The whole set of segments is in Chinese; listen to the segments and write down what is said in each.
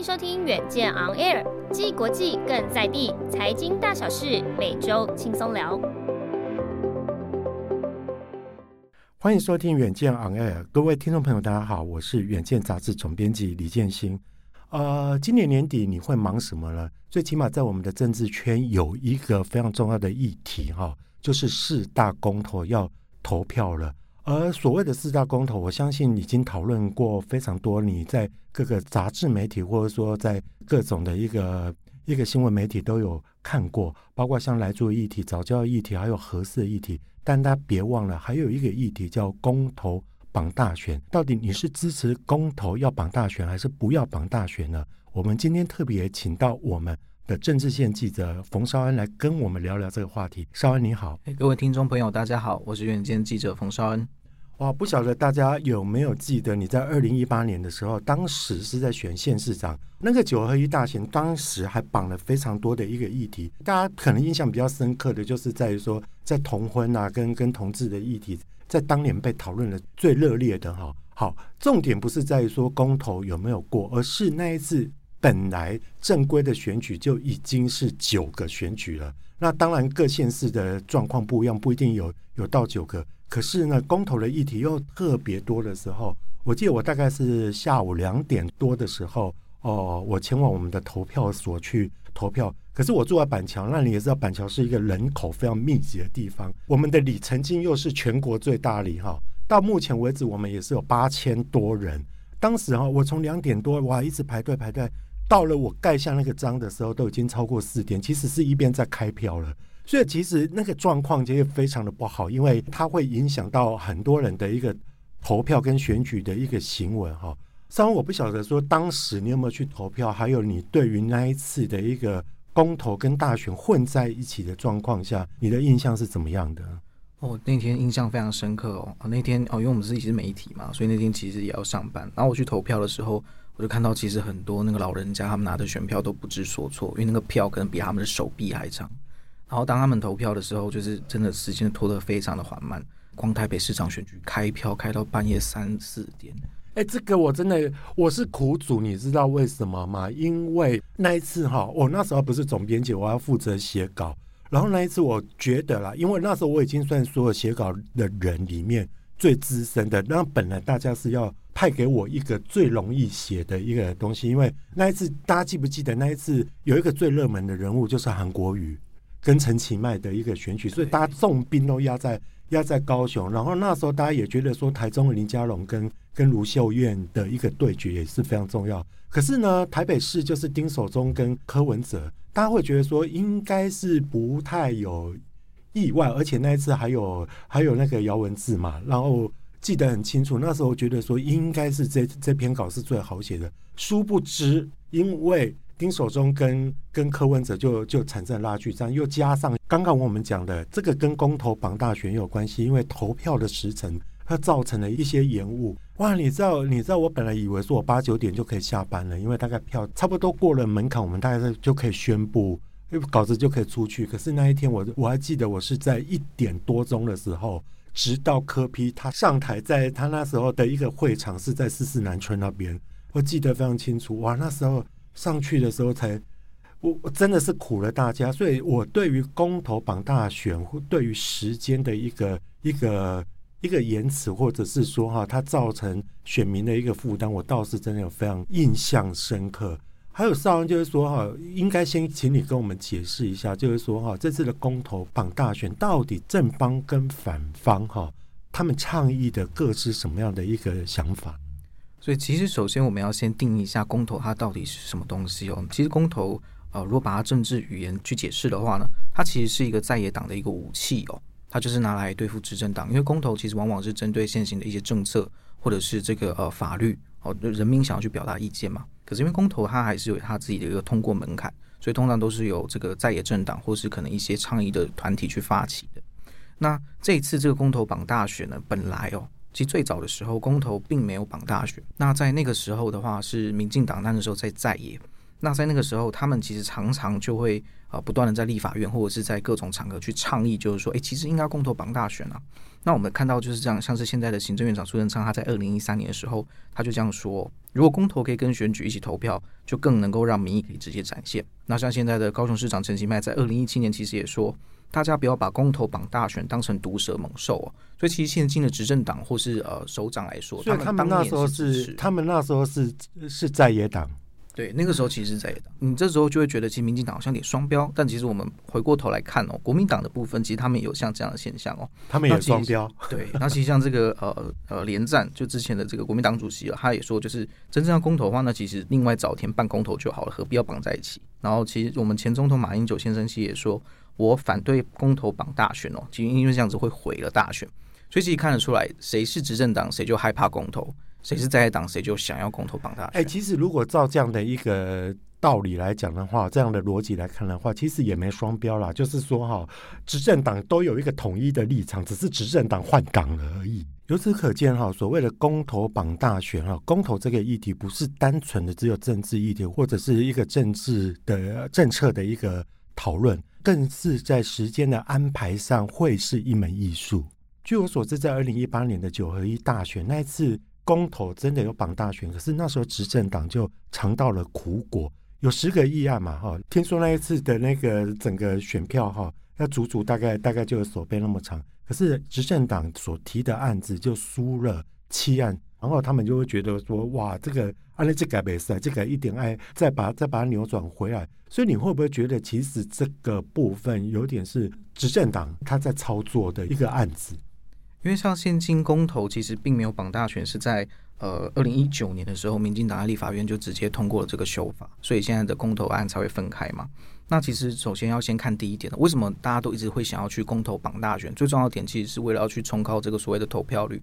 迎收听远见 On Air，既国际更在地，财经大小事每周轻松聊。欢迎收听远见 On Air，各位听众朋友，大家好，我是远见杂志总编辑李建新。呃，今年年底你会忙什么呢？最起码在我们的政治圈有一个非常重要的议题哈，就是四大公投要投票了。而所谓的四大公投，我相信已经讨论过非常多。你在各个杂志媒体，或者说在各种的一个一个新闻媒体都有看过，包括像莱猪议题、早教议题，还有核四议题。但大家别忘了，还有一个议题叫公投绑大选。到底你是支持公投要绑大选，还是不要绑大选呢？我们今天特别请到我们的政治线记者冯绍恩来跟我们聊聊这个话题。绍恩你好，各位听众朋友大家好，我是远见记者冯绍恩。哇，不晓得大家有没有记得，你在二零一八年的时候，当时是在选县市长，那个九合一大选，当时还绑了非常多的一个议题。大家可能印象比较深刻的就是在于说，在同婚啊，跟跟同志的议题，在当年被讨论的最热烈的哈。好，重点不是在于说公投有没有过，而是那一次本来正规的选举就已经是九个选举了。那当然各县市的状况不一样，不一定有有到九个。可是呢，公投的议题又特别多的时候，我记得我大概是下午两点多的时候，哦，我前往我们的投票所去投票。可是我住在板桥，那你也知道板桥是一个人口非常密集的地方，我们的里曾经又是全国最大里哈。到目前为止，我们也是有八千多人。当时哈，我从两点多哇一直排队排队，到了我盖下那个章的时候，都已经超过四点，其实是一边在开票了。所以其实那个状况其实非常的不好，因为它会影响到很多人的一个投票跟选举的一个行为哈。稍微我不晓得说当时你有没有去投票，还有你对于那一次的一个公投跟大选混在一起的状况下，你的印象是怎么样的？哦，那天印象非常深刻哦。那天哦，因为我们自己是媒体嘛，所以那天其实也要上班。然后我去投票的时候，我就看到其实很多那个老人家他们拿的选票都不知所措，因为那个票可能比他们的手臂还长。然后当他们投票的时候，就是真的时间拖得非常的缓慢。光台北市长选举开票开到半夜三四点，哎，这个我真的我是苦主，你知道为什么吗？因为那一次哈，我那时候不是总编辑，我要负责写稿。然后那一次我觉得啦，因为那时候我已经算所有写稿的人里面最资深的。那本来大家是要派给我一个最容易写的一个东西，因为那一次大家记不记得那一次有一个最热门的人物就是韩国瑜。跟陈其迈的一个选举，所以大家重兵都压在压在高雄，然后那时候大家也觉得说台中的林佳龙跟跟卢秀燕的一个对决也是非常重要。可是呢，台北市就是丁守中跟柯文哲，大家会觉得说应该是不太有意外，而且那一次还有还有那个姚文智嘛，然后记得很清楚，那时候觉得说应该是这这篇稿是最好写的，殊不知因为。丁守中跟跟柯文哲就就产生拉锯战，又加上刚刚我们讲的这个跟公投绑大选有关系，因为投票的时程它造成了一些延误。哇，你知道你知道我本来以为说我八九点就可以下班了，因为大概票差不多过了门槛，我们大概就可以宣布，稿子就可以出去。可是那一天我我还记得我是在一点多钟的时候，直到柯 P 他上台，在他那时候的一个会场是在四四南村那边，我记得非常清楚。哇，那时候。上去的时候才，我我真的是苦了大家，所以我对于公投绑大选对于时间的一个一个一个延迟，或者是说哈，它造成选民的一个负担，我倒是真的有非常印象深刻。还有绍恩就是说哈，应该先请你跟我们解释一下，就是说哈，这次的公投绑大选到底正方跟反方哈，他们倡议的各是什么样的一个想法？所以，其实首先我们要先定义一下公投它到底是什么东西哦。其实公投，呃，如果把它政治语言去解释的话呢，它其实是一个在野党的一个武器哦。它就是拿来对付执政党，因为公投其实往往是针对现行的一些政策或者是这个呃法律哦，人民想要去表达意见嘛。可是因为公投它还是有它自己的一个通过门槛，所以通常都是由这个在野政党或是可能一些倡议的团体去发起的。那这一次这个公投榜大选呢，本来哦，其实最早的时候公投并没有绑大选。那在那个时候的话，是民进党那个时候在在野。那在那个时候，他们其实常常就会呃不断的在立法院或者是在各种场合去倡议，就是说，哎，其实应该公投绑大选啊。那我们看到就是这样，像是现在的行政院长苏贞昌，他在二零一三年的时候，他就这样说，如果公投可以跟选举一起投票，就更能够让民意可以直接展现。那像现在的高雄市长陈其迈，在二零一七年其实也说，大家不要把公投绑大选当成毒蛇猛兽哦。所以其实现今的执政党或是呃首长来说，所以他们那时候是他们那时候是是在野党。对，那个时候其实在野党，你这时候就会觉得，其实民进党好像有点双标。但其实我们回过头来看哦，国民党的部分，其实他们也有像这样的现象哦，他们也双标。对，那其实像这个呃呃连战，就之前的这个国民党主席啊，他也说，就是真正要公投的话，那其实另外找天办公投就好了，何必要绑在一起？然后其实我们前总统马英九先生其实也说，我反对公投绑大选哦，其实因为这样子会毁了大选。所以其实看得出来，谁是执政党，谁就害怕公投。谁是在野党，谁就想要公投绑大选。哎，其实如果照这样的一个道理来讲的话，这样的逻辑来看的话，其实也没双标啦。就是说哈，执政党都有一个统一的立场，只是执政党换党了而已。由此可见哈，所谓的公投绑大选哈，公投这个议题不是单纯的只有政治议题，或者是一个政治的政策的一个讨论，更是在时间的安排上会是一门艺术。据我所知，在二零一八年的九合一大选那一次。公投真的有绑大选，可是那时候执政党就尝到了苦果，有十个议案嘛，哈，听说那一次的那个整个选票哈，那足足大概大概就有手背那么长，可是执政党所提的案子就输了七案，然后他们就会觉得说，哇，这个按了这改没事，这个一点爱再把再把它扭转回来，所以你会不会觉得其实这个部分有点是执政党他在操作的一个案子？因为像现今公投其实并没有绑大选，是在呃二零一九年的时候，民进党在立法院就直接通过了这个修法，所以现在的公投案才会分开嘛。那其实首先要先看第一点，为什么大家都一直会想要去公投绑大选？最重要的点其实是为了要去冲高这个所谓的投票率。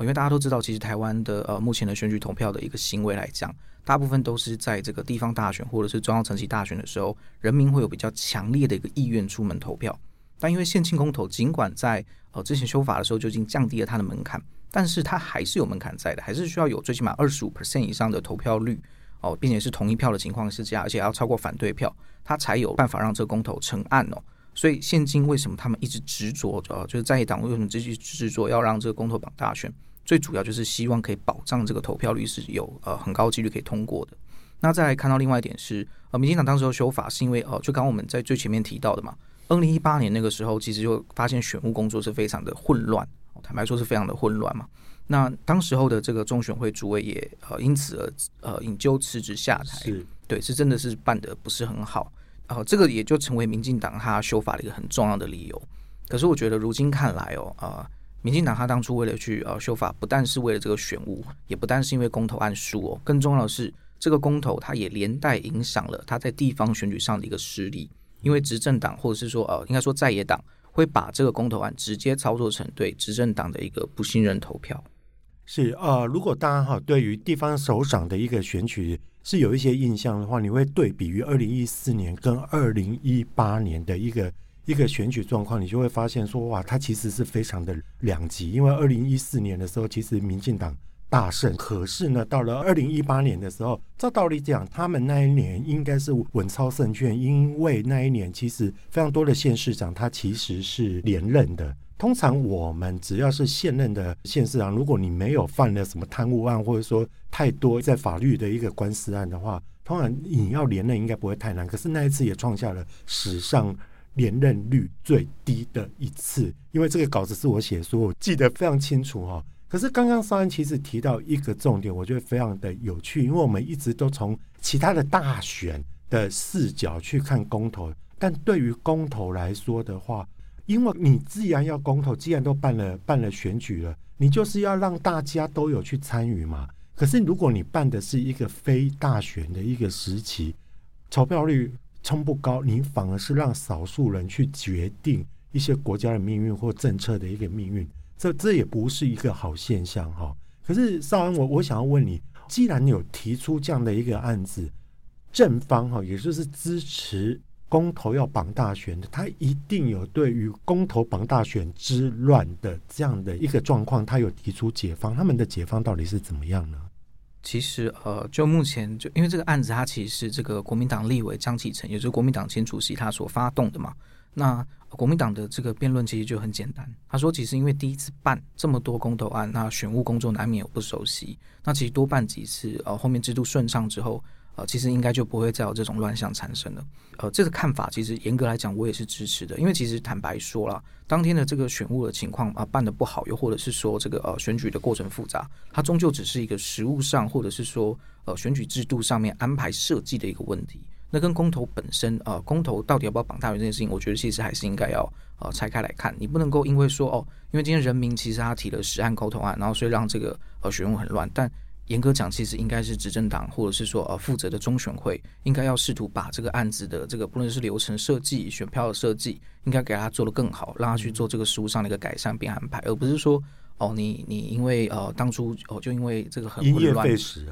因为大家都知道，其实台湾的呃目前的选举投票的一个行为来讲，大部分都是在这个地方大选或者是中央层级大选的时候，人民会有比较强烈的一个意愿出门投票。但因为现今公投，尽管在呃之前修法的时候就已经降低了它的门槛，但是它还是有门槛在的，还是需要有最起码二十五 percent 以上的投票率哦，并且是同一票的情况之下，而且要超过反对票，它才有办法让这个公投成案哦。所以现今为什么他们一直执着呃，就是在野党为什么继续执着要让这个公投榜大选？最主要就是希望可以保障这个投票率是有呃很高几率可以通过的。那再来看到另外一点是，呃，民进党当时候修法是因为呃，就刚刚我们在最前面提到的嘛。二零一八年那个时候，其实就发现选务工作是非常的混乱，坦白说是非常的混乱嘛。那当时候的这个中选会主委也呃因此而呃引咎辞职下台，是对，是真的是办的不是很好。哦这个也就成为民进党他修法的一个很重要的理由。可是我觉得如今看来哦，呃，民进党他当初为了去呃修法，不但是为了这个选务，也不但是因为公投案输哦，更重要的是这个公投它也连带影响了他在地方选举上的一个实力。因为执政党或者是说呃，应该说在野党会把这个公投案直接操作成对执政党的一个不信任投票。是呃，如果大家哈对于地方首长的一个选举是有一些印象的话，你会对比于二零一四年跟二零一八年的一个一个选举状况，你就会发现说哇，它其实是非常的两极。因为二零一四年的时候，其实民进党。大胜，可是呢，到了二零一八年的时候，照道理讲，他们那一年应该是稳操胜券，因为那一年其实非常多的县市长他其实是连任的。通常我们只要是现任的县市长，如果你没有犯了什么贪污案，或者说太多在法律的一个官司案的话，通常你要连任应该不会太难。可是那一次也创下了史上连任率最低的一次，因为这个稿子是我写，所以我记得非常清楚哈。可是刚刚绍安其实提到一个重点，我觉得非常的有趣，因为我们一直都从其他的大选的视角去看公投，但对于公投来说的话，因为你既然要公投，既然都办了办了选举了，你就是要让大家都有去参与嘛。可是如果你办的是一个非大选的一个时期，投票率冲不高，你反而是让少数人去决定一些国家的命运或政策的一个命运。这这也不是一个好现象哈。可是绍安，我我想要问你，既然你有提出这样的一个案子，正方哈，也就是支持公投要绑大选的，他一定有对于公投绑大选之乱的这样的一个状况，他有提出解方。他们的解方到底是怎么样呢？其实，呃，就目前就因为这个案子，它其实是这个国民党立委张启成，也就是国民党前主席他所发动的嘛。那国民党的这个辩论其实就很简单，他说，其实因为第一次办这么多公投案，那选务工作难免有不熟悉，那其实多办几次，呃，后面制度顺畅之后。呃，其实应该就不会再有这种乱象产生了。呃，这个看法其实严格来讲，我也是支持的。因为其实坦白说了，当天的这个选务的情况啊、办得不好，又或者是说这个呃选举的过程复杂，它终究只是一个实务上，或者是说呃选举制度上面安排设计的一个问题。那跟公投本身，呃，公投到底要不要绑大选这件事情，我觉得其实还是应该要呃拆开来看。你不能够因为说哦，因为今天人民其实他提了十案公投案，然后所以让这个呃选务很乱，但。严格讲，其实应该是执政党或者是说呃负责的中选会，应该要试图把这个案子的这个不论是流程设计、选票的设计，应该给他做得更好，让他去做这个实务上的一个改善并安排，而不是说哦你你因为呃当初哦就因为这个很混乱，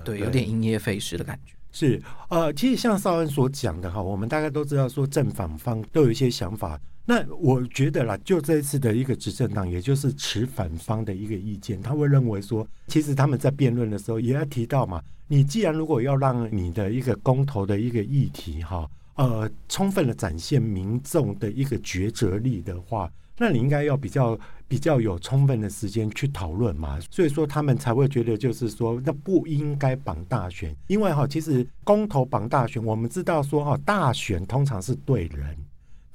对，有点因噎废食的感觉。是呃，其实像绍恩所讲的哈，我们大概都知道说正反方都有一些想法。那我觉得啦，就这一次的一个执政党，也就是持反方的一个意见，他会认为说，其实他们在辩论的时候也要提到嘛，你既然如果要让你的一个公投的一个议题哈，呃，充分的展现民众的一个抉择力的话，那你应该要比较比较有充分的时间去讨论嘛。所以说他们才会觉得就是说，那不应该绑大选，因为哈，其实公投绑大选，我们知道说哈，大选通常是对人。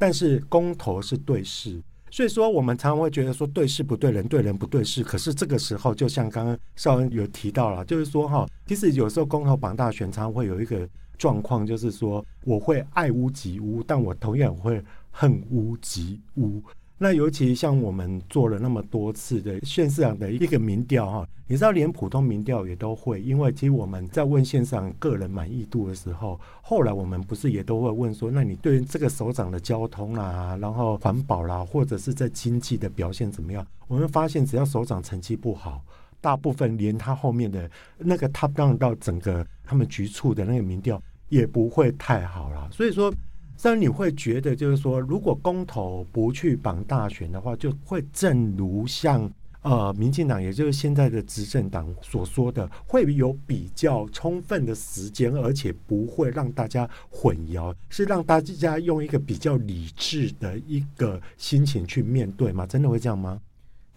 但是公投是对事，所以说我们常常会觉得说对事不对人，对人不对事。可是这个时候，就像刚刚绍恩有提到了，就是说哈，其实有时候公投绑大选常常会有一个状况，就是说我会爱屋及乌，但我同样会恨屋及乌。那尤其像我们做了那么多次的县市长的一个民调哈，你知道连普通民调也都会，因为其实我们在问县长个人满意度的时候，后来我们不是也都会问说，那你对于这个首长的交通啦，然后环保啦，或者是在经济的表现怎么样？我们发现只要首长成绩不好，大部分连他后面的那个 top down 到整个他们局处的那个民调也不会太好了，所以说。所以你会觉得，就是说，如果公投不去绑大选的话，就会正如像呃，民进党，也就是现在的执政党所说的，会有比较充分的时间，而且不会让大家混淆，是让大家用一个比较理智的一个心情去面对吗？真的会这样吗？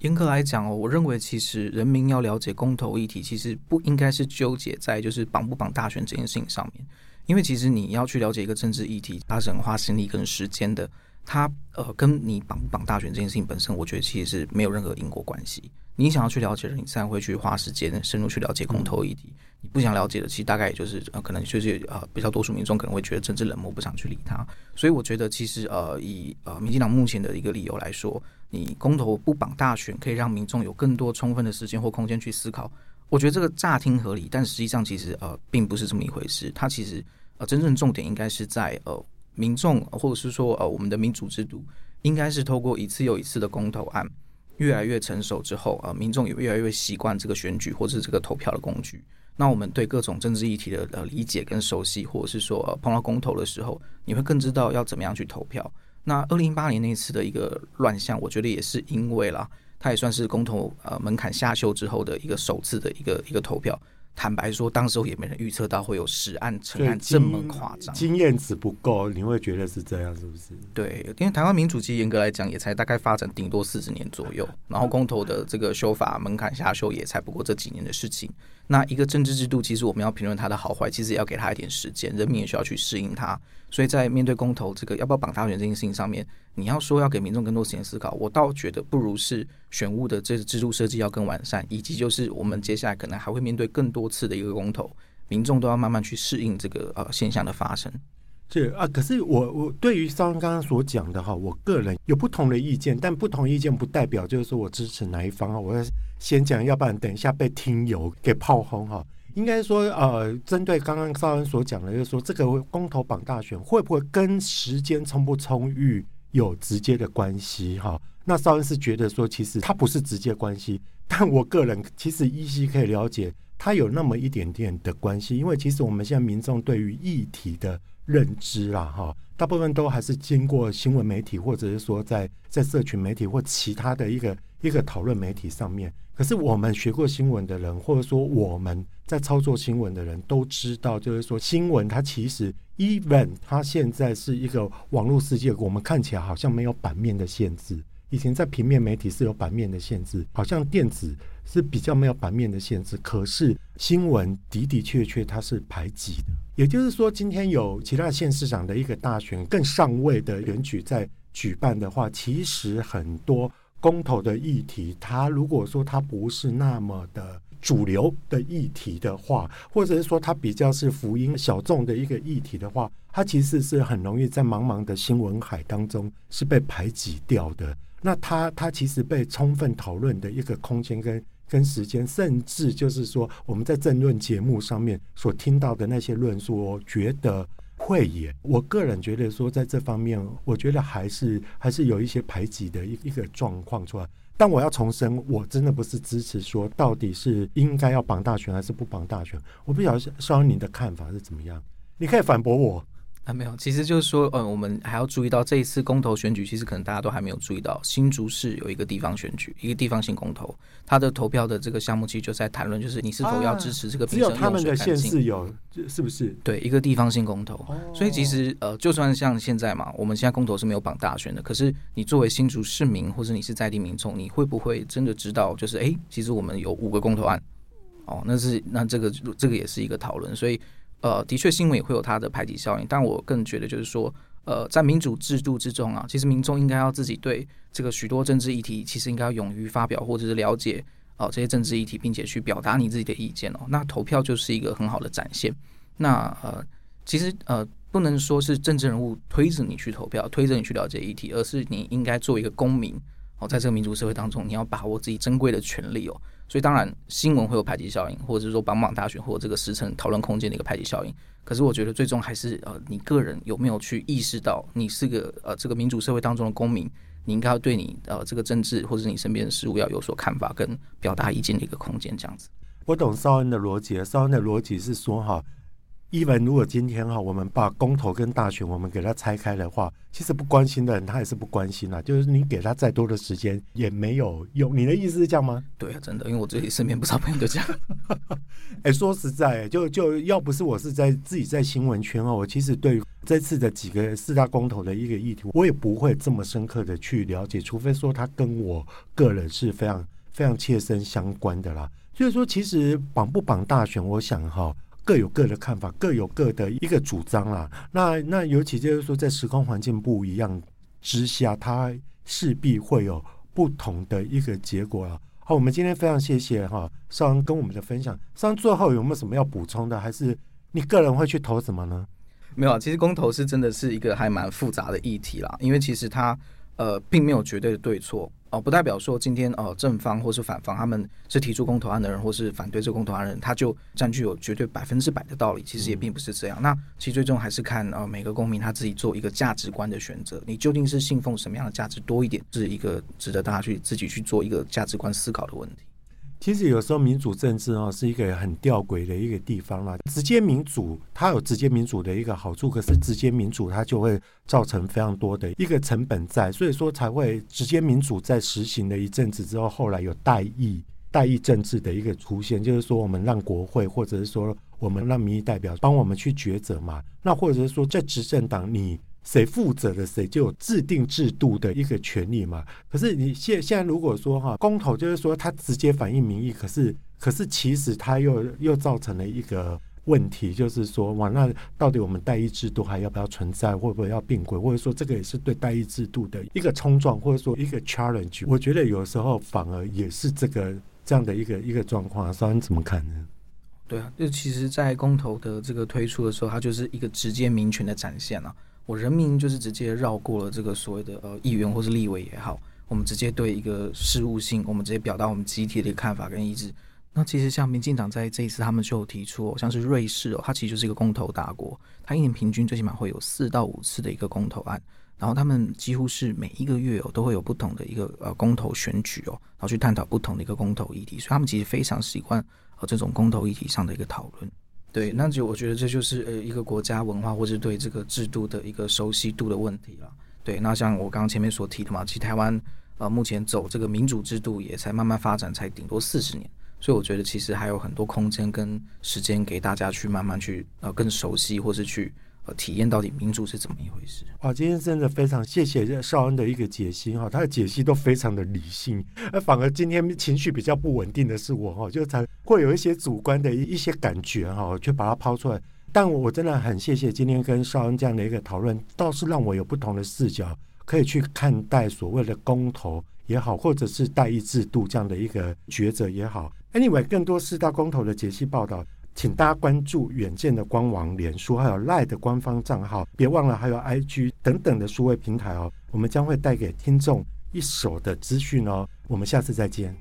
严格来讲哦，我认为其实人民要了解公投议题，其实不应该是纠结在就是绑不绑大选这件事情上面。因为其实你要去了解一个政治议题，它是很花心力跟时间的。它呃，跟你绑不绑大选这件事情本身，我觉得其实是没有任何因果关系。你想要去了解的，你自然会去花时间深入去了解公投议题。你不想了解的，其实大概也就是呃，可能就是呃，比较多数民众可能会觉得政治冷漠，不想去理他。所以我觉得其实呃，以呃民进党目前的一个理由来说，你公投不绑大选，可以让民众有更多充分的时间或空间去思考。我觉得这个乍听合理，但实际上其实呃并不是这么一回事。它其实呃真正重点应该是在呃民众或者是说呃我们的民主制度，应该是透过一次又一次的公投案越来越成熟之后，呃民众也越来越习惯这个选举或者是这个投票的工具。那我们对各种政治议题的呃理解跟熟悉，或者是说呃碰到公投的时候，你会更知道要怎么样去投票。那二零一八年那次的一个乱象，我觉得也是因为啦。它也算是公投呃门槛下修之后的一个首次的一个一个投票。坦白说，当时候也没人预测到会有十案成案这么夸张，经验值不够，你会觉得是这样，是不是？对，因为台湾民主其实严格来讲也才大概发展顶多四十年左右，然后公投的这个修法门槛下修也才不过这几年的事情。那一个政治制度，其实我们要评论它的好坏，其实也要给它一点时间，人民也需要去适应它。所以在面对公投这个要不要绑大选这件事情上面，你要说要给民众更多时间思考，我倒觉得不如是选务的这个制度设计要更完善，以及就是我们接下来可能还会面对更多次的一个公投，民众都要慢慢去适应这个呃现象的发生。是啊，可是我我对于绍恩刚刚所讲的哈，我个人有不同的意见，但不同意见不代表就是说我支持哪一方啊。我要先讲，要不然等一下被听友给炮轰哈。应该说，呃，针对刚刚绍恩所讲的，就是说这个公投绑大选会不会跟时间充不充裕有直接的关系？哈，那邵恩是觉得说，其实它不是直接关系，但我个人其实依稀可以了解，它有那么一点点的关系，因为其实我们现在民众对于议题的认知啦，哈，大部分都还是经过新闻媒体，或者是说在在社群媒体或其他的一个一个讨论媒体上面。可是我们学过新闻的人，或者说我们在操作新闻的人都知道，就是说新闻它其实，even 它现在是一个网络世界，我们看起来好像没有版面的限制。以前在平面媒体是有版面的限制，好像电子是比较没有版面的限制。可是新闻的的确确它是排挤的，也就是说，今天有其他县市长的一个大选更上位的选举在举办的话，其实很多公投的议题，它如果说它不是那么的主流的议题的话，或者是说它比较是福音小众的一个议题的话，它其实是很容易在茫茫的新闻海当中是被排挤掉的。那它它其实被充分讨论的一个空间跟跟时间，甚至就是说我们在政论节目上面所听到的那些论述，我觉得会耶，我个人觉得说在这方面，我觉得还是还是有一些排挤的一一个状况出来。但我要重申，我真的不是支持说到底是应该要绑大选还是不绑大选。我不晓得绍恩你的看法是怎么样，你可以反驳我。啊，没有，其实就是说，嗯，我们还要注意到这一次公投选举，其实可能大家都还没有注意到，新竹市有一个地方选举，一个地方性公投，它的投票的这个项目其实就在谈论，就是你是否要支持这个。只有他们的县市有，是不是？对，一个地方性公投。所以其实呃，就算像现在嘛，我们现在公投是没有绑大选的，可是你作为新竹市民或者你是在地民众，你会不会真的知道，就是哎，其实我们有五个公投案，哦，那是那这个这个也是一个讨论，所以。呃，的确，新闻也会有它的排挤效应，但我更觉得就是说，呃，在民主制度之中啊，其实民众应该要自己对这个许多政治议题，其实应该要勇于发表或者是了解哦、呃、这些政治议题，并且去表达你自己的意见哦。那投票就是一个很好的展现。那呃，其实呃，不能说是政治人物推着你去投票，推着你去了解议题，而是你应该做一个公民哦，在这个民主社会当中，你要把握自己珍贵的权利哦。所以当然，新闻会有排挤效应，或者是说榜榜大选或者这个时程讨论空间的一个排挤效应。可是我觉得最终还是呃，你个人有没有去意识到，你是个呃这个民主社会当中的公民，你应该要对你呃这个政治或者你身边的事物要有所看法跟表达意见的一个空间，这样子。我懂绍恩的逻辑，绍恩的逻辑是说哈。一文，如果今天哈，我们把公投跟大选我们给它拆开的话，其实不关心的人他也是不关心啦。就是你给他再多的时间也没有用。你的意思是这样吗？对啊，真的，因为我自己身边不少朋友都这样。哎、欸，说实在，就就要不是我是在自己在新闻圈哦，我其实对这次的几个四大公投的一个议题，我也不会这么深刻的去了解，除非说他跟我个人是非常非常切身相关的啦。所以说，其实绑不绑大选，我想哈。各有各的看法，各有各的一个主张啦。那那尤其就是说，在时空环境不一样之下，它势必会有不同的一个结果了。好，我们今天非常谢谢哈绍恩跟我们的分享。绍恩最后有没有什么要补充的？还是你个人会去投什么呢？没有，其实公投是真的是一个还蛮复杂的议题啦，因为其实它呃并没有绝对的对错。哦，不代表说今天哦正方或是反方，他们是提出公投案的人，或是反对这个公投案的人，他就占据有绝对百分之百的道理。其实也并不是这样。嗯、那其实最终还是看呃每个公民他自己做一个价值观的选择。你究竟是信奉什么样的价值多一点，是一个值得大家去自己去做一个价值观思考的问题。其实有时候民主政治哦是一个很吊诡的一个地方啦。直接民主它有直接民主的一个好处，可是直接民主它就会造成非常多的一个成本在，所以说才会直接民主在实行了一阵子之后，后来有代议代议政治的一个出现，就是说我们让国会或者是说我们让民意代表帮我们去抉择嘛，那或者是说在执政党你。谁负责的，谁就有制定制度的一个权利嘛。可是你现现在如果说哈，公投就是说它直接反映民意，可是可是其实它又又造成了一个问题，就是说哇，那到底我们代议制度还要不要存在，会不会要并轨，或者说这个也是对代议制度的一个冲撞，或者说一个 challenge。我觉得有时候反而也是这个这样的一个一个状况。绍恩怎么看呢？对啊，就其实，在公投的这个推出的时候，它就是一个直接民权的展现啊。我人民就是直接绕过了这个所谓的呃议员或是立委也好，我们直接对一个事务性，我们直接表达我们集体的一个看法跟意志。那其实像民进党在这一次，他们就提出、哦，像是瑞士哦，它其实就是一个公投大国，它一年平均最起码会有四到五次的一个公投案，然后他们几乎是每一个月哦都会有不同的一个呃公投选举哦，然后去探讨不同的一个公投议题，所以他们其实非常习惯呃这种公投议题上的一个讨论。对，那就我觉得这就是呃一个国家文化或是对这个制度的一个熟悉度的问题了。对，那像我刚刚前面所提的嘛，其实台湾呃目前走这个民主制度也才慢慢发展，才顶多四十年，所以我觉得其实还有很多空间跟时间给大家去慢慢去呃更熟悉或是去。呃，体验到底民主是怎么一回事？哇，今天真的非常谢谢绍恩的一个解析哈，他的解析都非常的理性，而反而今天情绪比较不稳定的是我哈，就才会有一些主观的一些感觉哈，去把它抛出来。但我真的很谢谢今天跟绍恩这样的一个讨论，倒是让我有不同的视角，可以去看待所谓的公投也好，或者是代议制度这样的一个抉择也好。Anyway，更多四大公投的解析报道。请大家关注远见的官网、脸书，还有赖的官方账号，别忘了还有 IG 等等的数位平台哦。我们将会带给听众一手的资讯哦。我们下次再见。